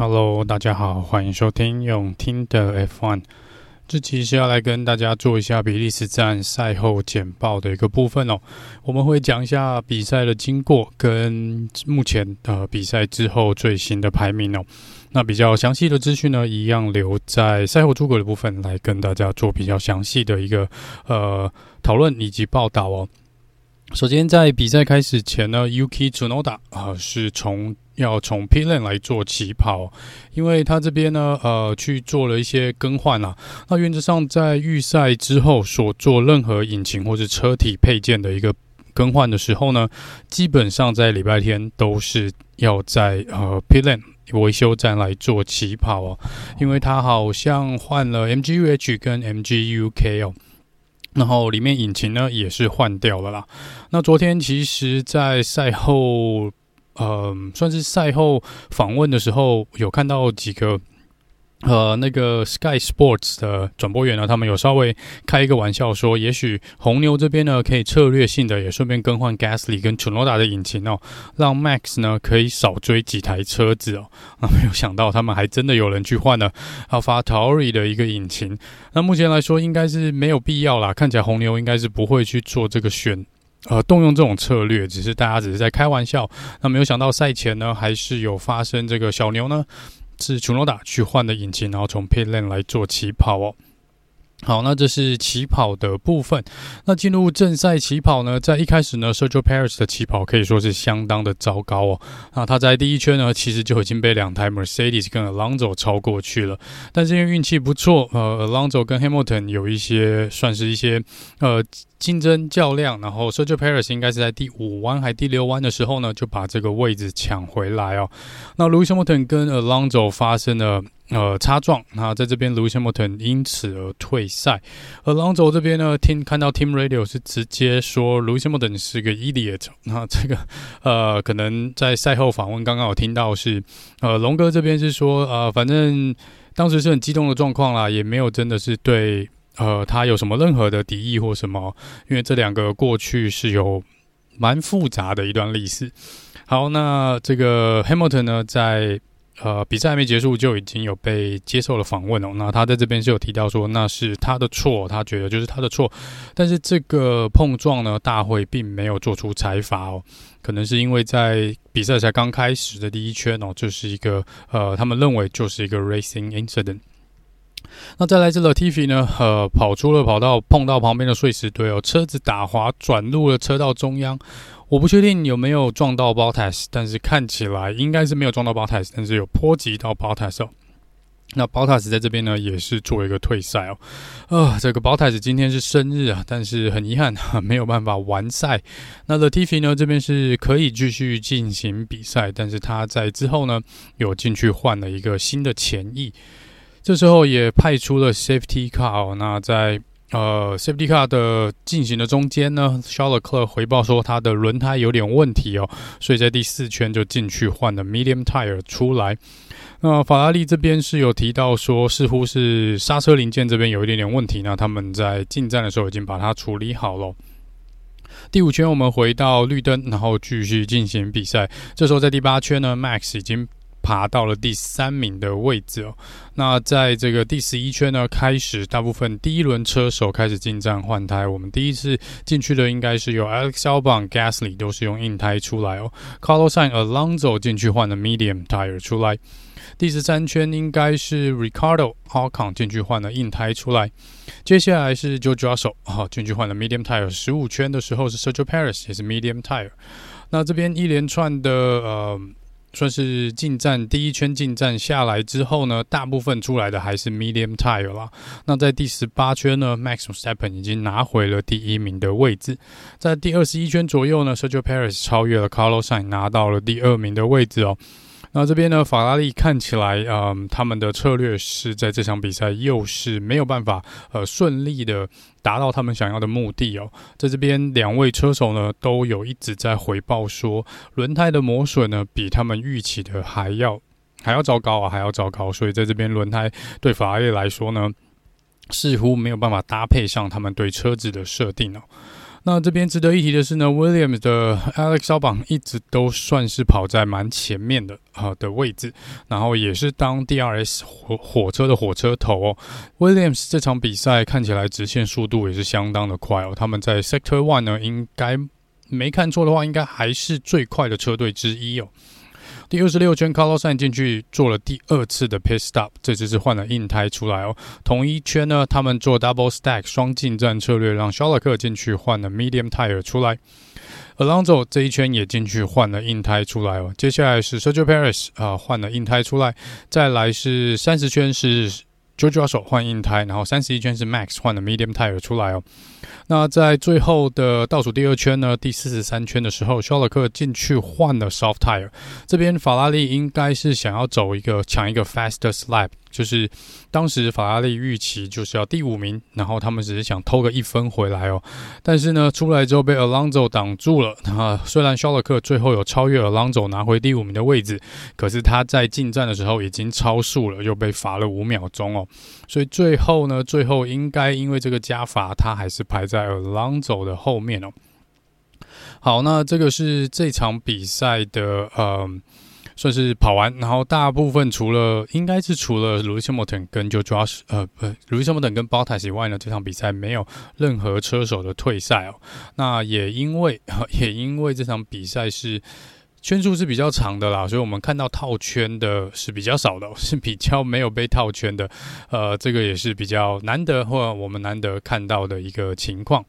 Hello，大家好，欢迎收听用听的 F1。这期是要来跟大家做一下比利时站赛后简报的一个部分哦。我们会讲一下比赛的经过跟目前呃比赛之后最新的排名哦。那比较详细的资讯呢，一样留在赛后诸葛的部分来跟大家做比较详细的一个呃讨论以及报道哦。首先，在比赛开始前呢，Yuki Tsunoda 啊是从要从 p i l a n 来做起跑，因为他这边呢呃去做了一些更换啊。那原则上在预赛之后所做任何引擎或者车体配件的一个更换的时候呢，基本上在礼拜天都是要在呃 p i l a n 维修站来做起跑哦，因为他好像换了 MGU-H 跟 MGU-K 哦。然后里面引擎呢也是换掉了啦。那昨天其实，在赛后，嗯、呃，算是赛后访问的时候，有看到几个。呃，那个 Sky Sports 的转播员呢，他们有稍微开一个玩笑说，也许红牛这边呢可以策略性的也顺便更换 Gasly 跟 Tsunoda 的引擎哦，让 Max 呢可以少追几台车子哦。那 没有想到他们还真的有人去换了 AlphaTauri 的一个引擎。那目前来说应该是没有必要啦，看起来红牛应该是不会去做这个选呃动用这种策略，只是大家只是在开玩笑。那没有想到赛前呢还是有发生这个小牛呢。是楚诺达去换的引擎，然后从 Pit Lane 来做起跑哦。好，那这是起跑的部分。那进入正赛起跑呢，在一开始呢，Sergio Paris 的起跑可以说是相当的糟糕哦。那他在第一圈呢，其实就已经被两台 Mercedes 跟 Alonso 超过去了。但是因为运气不错，呃，Alonso 跟 Hamilton 有一些算是一些呃竞争较量，然后 Sergio Perez 应该是在第五弯还第六弯的时候呢，就把这个位置抢回来哦。那 Lewis Hamilton 跟 Alonso 发生了。呃，擦撞，那在这边，Lewis Hamilton 因此而退赛。Alonso 这边呢，听看到 Team Radio 是直接说 Lewis Hamilton 是个 idiot。那这个呃，可能在赛后访问刚刚有听到是呃，龙哥这边是说呃，反正当时是很激动的状况啦，也没有真的是对呃他有什么任何的敌意或什么，因为这两个过去是有蛮复杂的一段历史。好，那这个 Hamilton 呢，在呃，比赛还没结束就已经有被接受了访问哦。那他在这边是有提到说，那是他的错，他觉得就是他的错。但是这个碰撞呢，大会并没有做出裁罚哦。可能是因为在比赛才刚开始的第一圈哦，就是一个呃，他们认为就是一个 racing incident。那再来这 Latifi 呢，呃，跑出了跑道，碰到旁边的碎石堆哦，车子打滑转入了车道中央。我不确定有没有撞到 Bottas，但是看起来应该是没有撞到 Bottas，但是有波及到 Bottas 哦。那 Bottas 在这边呢，也是做一个退赛哦。呃，这个 Bottas 今天是生日啊，但是很遗憾 没有办法完赛。那 Latif 呢，这边是可以继续进行比赛，但是他在之后呢，有进去换了一个新的前翼，这时候也派出了 Safety Car 哦。那在呃，Safety Car 的进行的中间呢，Charles Leclerc 回报说他的轮胎有点问题哦，所以在第四圈就进去换了 Medium Tire 出来。那法拉利这边是有提到说，似乎是刹车零件这边有一点点问题，那他们在进站的时候已经把它处理好了。第五圈我们回到绿灯，然后继续进行比赛。这时候在第八圈呢，Max 已经。爬到了第三名的位置哦。那在这个第十一圈呢，开始大部分第一轮车手开始进站换胎。我们第一次进去的应该是有 Alex Albon、Gasly 都是用硬胎出来哦。Carlos Sainz、Alonso 进去换了 Medium Tire 出来。第十三圈应该是 Ricardo、Ocon 进去换了硬胎出来。接下来是 Jojo Russell 啊进去换了 Medium Tire。十五圈的时候是 Sergio Perez 也是 Medium Tire。那这边一连串的呃。算是进站第一圈进站下来之后呢，大部分出来的还是 medium tire 啦。那在第十八圈呢，Max Verstappen 已经拿回了第一名的位置。在第二十一圈左右呢，Sergio Perez 超越了 Carlos Sainz，拿到了第二名的位置哦。那这边呢，法拉利看起来，嗯，他们的策略是在这场比赛又是没有办法，呃，顺利的达到他们想要的目的哦。在这边，两位车手呢都有一直在回报说，轮胎的磨损呢比他们预期的还要还要糟糕啊，还要糟糕。所以在这边，轮胎对法拉利来说呢，似乎没有办法搭配上他们对车子的设定哦。那这边值得一提的是呢，Williams 的 Alex 超榜一直都算是跑在蛮前面的啊的位置，然后也是当 DRS 火火车的火车头哦。Williams 这场比赛看起来直线速度也是相当的快哦，他们在 Sector One 呢，应该没看错的话，应该还是最快的车队之一哦。第二十六圈 c a r l o s a n 进去做了第二次的 pit stop，这次是换了硬胎出来哦。同一圈呢，他们做 double stack 双进站策略，让肖勒克进去换了 medium tire 出来。Alonso 这一圈也进去换了硬胎出来哦。接下来是 Sergio Perez 啊，换了硬胎出来。再来是三十圈是 Jojo 手换硬胎，然后三十一圈是 Max 换了 medium tire 出来哦。那在最后的倒数第二圈呢，第四十三圈的时候，肖勒克进去换了 soft tire。这边法拉利应该是想要走一个抢一个 fastest lap。就是当时法拉利预期就是要第五名，然后他们只是想偷个一分回来哦。但是呢，出来之后被 Alonso 挡住了。啊，虽然肖勒克最后有超越 Alonso 拿回第五名的位置，可是他在进站的时候已经超速了，又被罚了五秒钟哦。所以最后呢，最后应该因为这个加罚，他还是排在 Alonso 的后面哦。好，那这个是这场比赛的呃。算是跑完，然后大部分除了应该是除了 Lewis Hamilton 跟就 Josh 呃不 Lewis Hamilton 跟 Bottas 以外呢，这场比赛没有任何车手的退赛哦。那也因为 也因为这场比赛是圈数是比较长的啦，所以我们看到套圈的是比较少的，是比较没有被套圈的。呃，这个也是比较难得或我们难得看到的一个情况。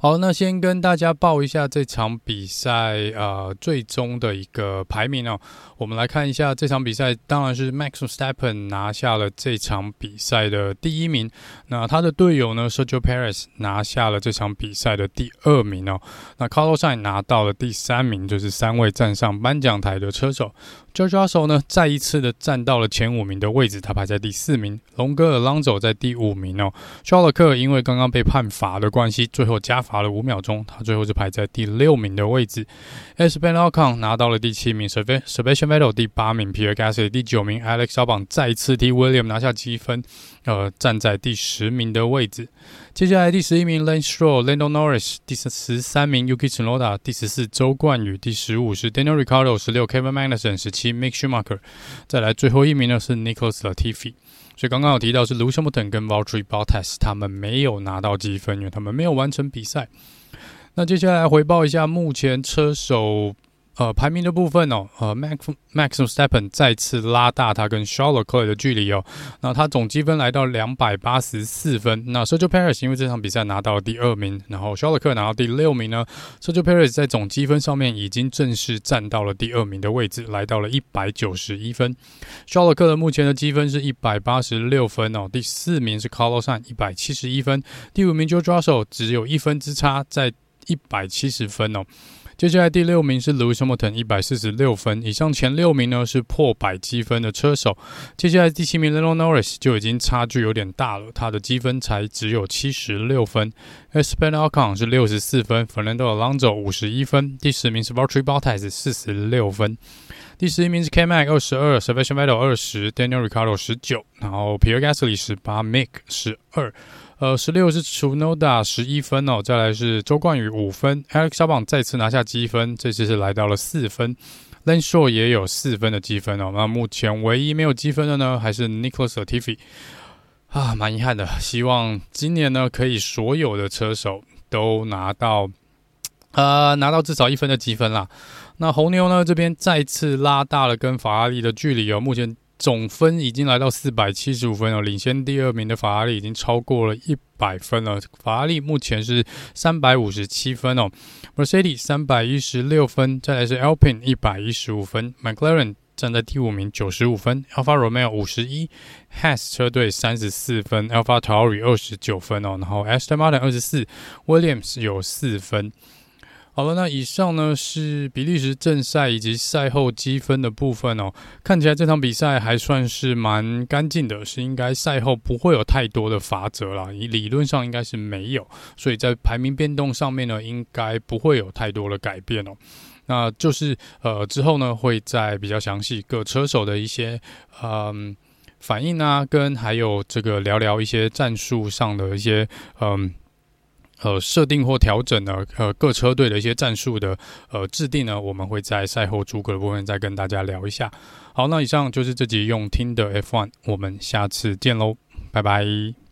好，那先跟大家报一下这场比赛呃最终的一个排名哦。我们来看一下这场比赛，当然是 Max Verstappen 拿下了这场比赛的第一名。那他的队友呢，Sergio Perez 拿下了这场比赛的第二名哦。那 Carlos Sain 拿到了第三名，就是三位站上颁奖台的车手。George Russell 呢，再一次的站到了前五名的位置，他排在第四名。龙哥 Alonso 在第五名哦。肖勒克因为刚刚被判罚的关系，最后加罚了五秒钟，他最后是排在第六名的位置。Esteban Ocon 拿到了第七名，Sebastian Vettel 第八名，Pierre Gasly 第九名，Alex Albon 再次替 William 拿下积分，呃，站在第十名的位置。接下来第十一名 Lance Stroll、Lando Norris，第十三名 Yuki Tsunoda，第十四周冠宇，第十五是 Daniel Ricciardo，十六 Kevin Magnussen，十七 Mick Schumacher，再来最后一名呢是 Nicholas Latifi。所以刚刚有提到是 Lucas Milton 跟 Valtteri Bottas，他们没有拿到积分，因为他们没有完成比赛。那接下来回报一下目前车手。呃，排名的部分哦，呃，Max Max s t e p p e n 再次拉大他跟 s h a r l o t c l e r 的距离哦，那他总积分来到两百八十四分。那 Sergio Perez 因为这场比赛拿到了第二名，然后 Sharlock 拿到第六名呢，Sergio Perez 在总积分上面已经正式站到了第二名的位置，来到了一百九十一分。Sharlock 的目前的积分是一百八十六分哦，第四名是 Carlos s a n 一百七十一分，第五名 George Russell 只有一分之差，在一百七十分哦。接下来第六名是 Lewis Hamilton，一百四十六分。以上前六名呢是破百积分的车手。接下来第七名 Lando Norris 就已经差距有点大了，他的积分才只有七十六分。Esteban Ocon 是六十四分，Fernando Alonso 五十一分。第十名是 Valtteri Bottas 四十六分。第十一名是 K-Mag 二十二，Sebastian Vettel 二十，Daniel Ricciardo 十九，然后 Pierre Gasly 十八，Mick 十二。呃，十六是 Tsunoda 十一分哦，再来是周冠宇五分，Alex Albon 再次拿下积分，这次是来到了四分，Lance Stroll 也有四分的积分哦。那目前唯一没有积分的呢，还是 Nicholas Latifi 啊，蛮遗憾的。希望今年呢，可以所有的车手都拿到，呃，拿到至少一分的积分啦。那红牛呢这边再次拉大了跟法拉利的距离哦，目前。总分已经来到四百七十五分了，领先第二名的法拉利已经超过了一百分了。法拉利目前是三百五十七分哦，Mercedes 三百一十六分，再来是 Alpine 一百一十五分，McLaren 站在第五名九十五分，Alfa Romeo 五十一，Haas 车队三十四分，Alpha Tauri 二十九分哦，然后 Aston Martin 二十四，Williams 有四分。好了，那以上呢是比利时正赛以及赛后积分的部分哦。看起来这场比赛还算是蛮干净的，是应该赛后不会有太多的罚则啦。理论上应该是没有，所以在排名变动上面呢，应该不会有太多的改变哦。那就是呃之后呢，会在比较详细各车手的一些嗯、反应啊，跟还有这个聊聊一些战术上的一些嗯。呃设定或调整呢，呃各车队的一些战术的呃制定呢，我们会在赛后诸葛的部分再跟大家聊一下。好，那以上就是这集用听的 F1，我们下次见喽，拜拜。